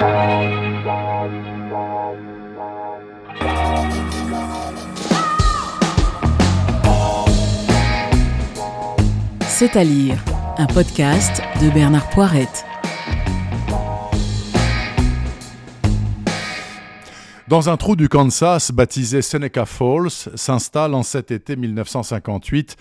C'est à lire, un podcast de Bernard Poirette. Dans un trou du Kansas baptisé Seneca Falls s'installe en cet été 1958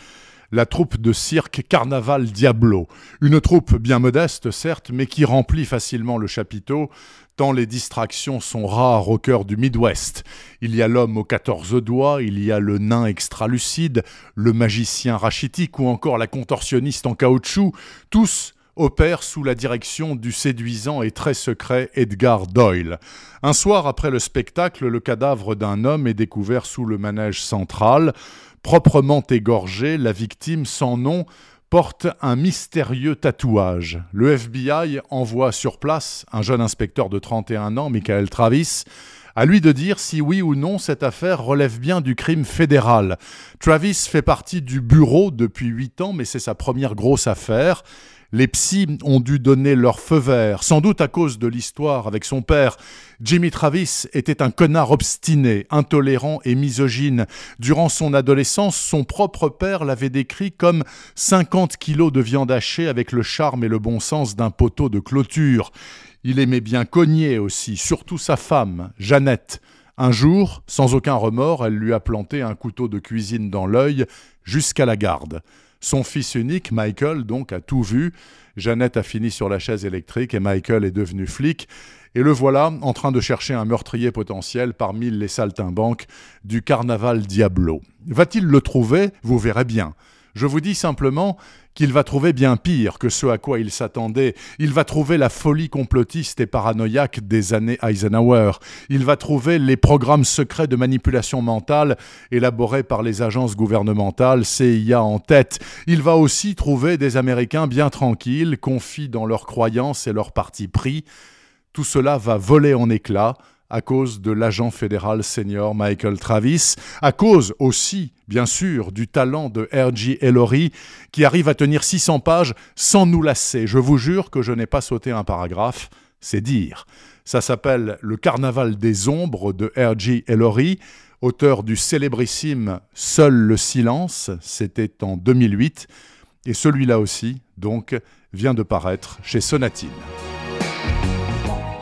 la troupe de cirque Carnaval Diablo. Une troupe bien modeste, certes, mais qui remplit facilement le chapiteau, tant les distractions sont rares au cœur du Midwest. Il y a l'homme aux 14 doigts, il y a le nain extralucide, le magicien rachitique ou encore la contorsionniste en caoutchouc, tous opèrent sous la direction du séduisant et très secret Edgar Doyle. Un soir après le spectacle, le cadavre d'un homme est découvert sous le manège central. Proprement égorgé, la victime sans nom porte un mystérieux tatouage. Le FBI envoie sur place un jeune inspecteur de 31 ans, Michael Travis, à lui de dire si oui ou non cette affaire relève bien du crime fédéral. Travis fait partie du bureau depuis 8 ans, mais c'est sa première grosse affaire. Les psys ont dû donner leur feu vert, sans doute à cause de l'histoire avec son père. Jimmy Travis était un connard obstiné, intolérant et misogyne. Durant son adolescence, son propre père l'avait décrit comme 50 kilos de viande hachée avec le charme et le bon sens d'un poteau de clôture. Il aimait bien cogner aussi, surtout sa femme, Jeannette. Un jour, sans aucun remords, elle lui a planté un couteau de cuisine dans l'œil jusqu'à la garde. Son fils unique, Michael, donc, a tout vu. Jeannette a fini sur la chaise électrique et Michael est devenu flic. Et le voilà en train de chercher un meurtrier potentiel parmi les saltimbanques du carnaval Diablo. Va-t-il le trouver? Vous verrez bien. Je vous dis simplement qu'il va trouver bien pire que ce à quoi il s'attendait. Il va trouver la folie complotiste et paranoïaque des années Eisenhower. Il va trouver les programmes secrets de manipulation mentale élaborés par les agences gouvernementales CIA en tête. Il va aussi trouver des Américains bien tranquilles, confis dans leurs croyances et leurs partis pris. Tout cela va voler en éclats à cause de l'agent fédéral senior Michael Travis, à cause aussi, bien sûr, du talent de R.G. Ellory, qui arrive à tenir 600 pages sans nous lasser. Je vous jure que je n'ai pas sauté un paragraphe, c'est dire. Ça s'appelle Le Carnaval des ombres de R.G. Ellory, auteur du célébrissime Seul le silence, c'était en 2008, et celui-là aussi, donc, vient de paraître chez Sonatine.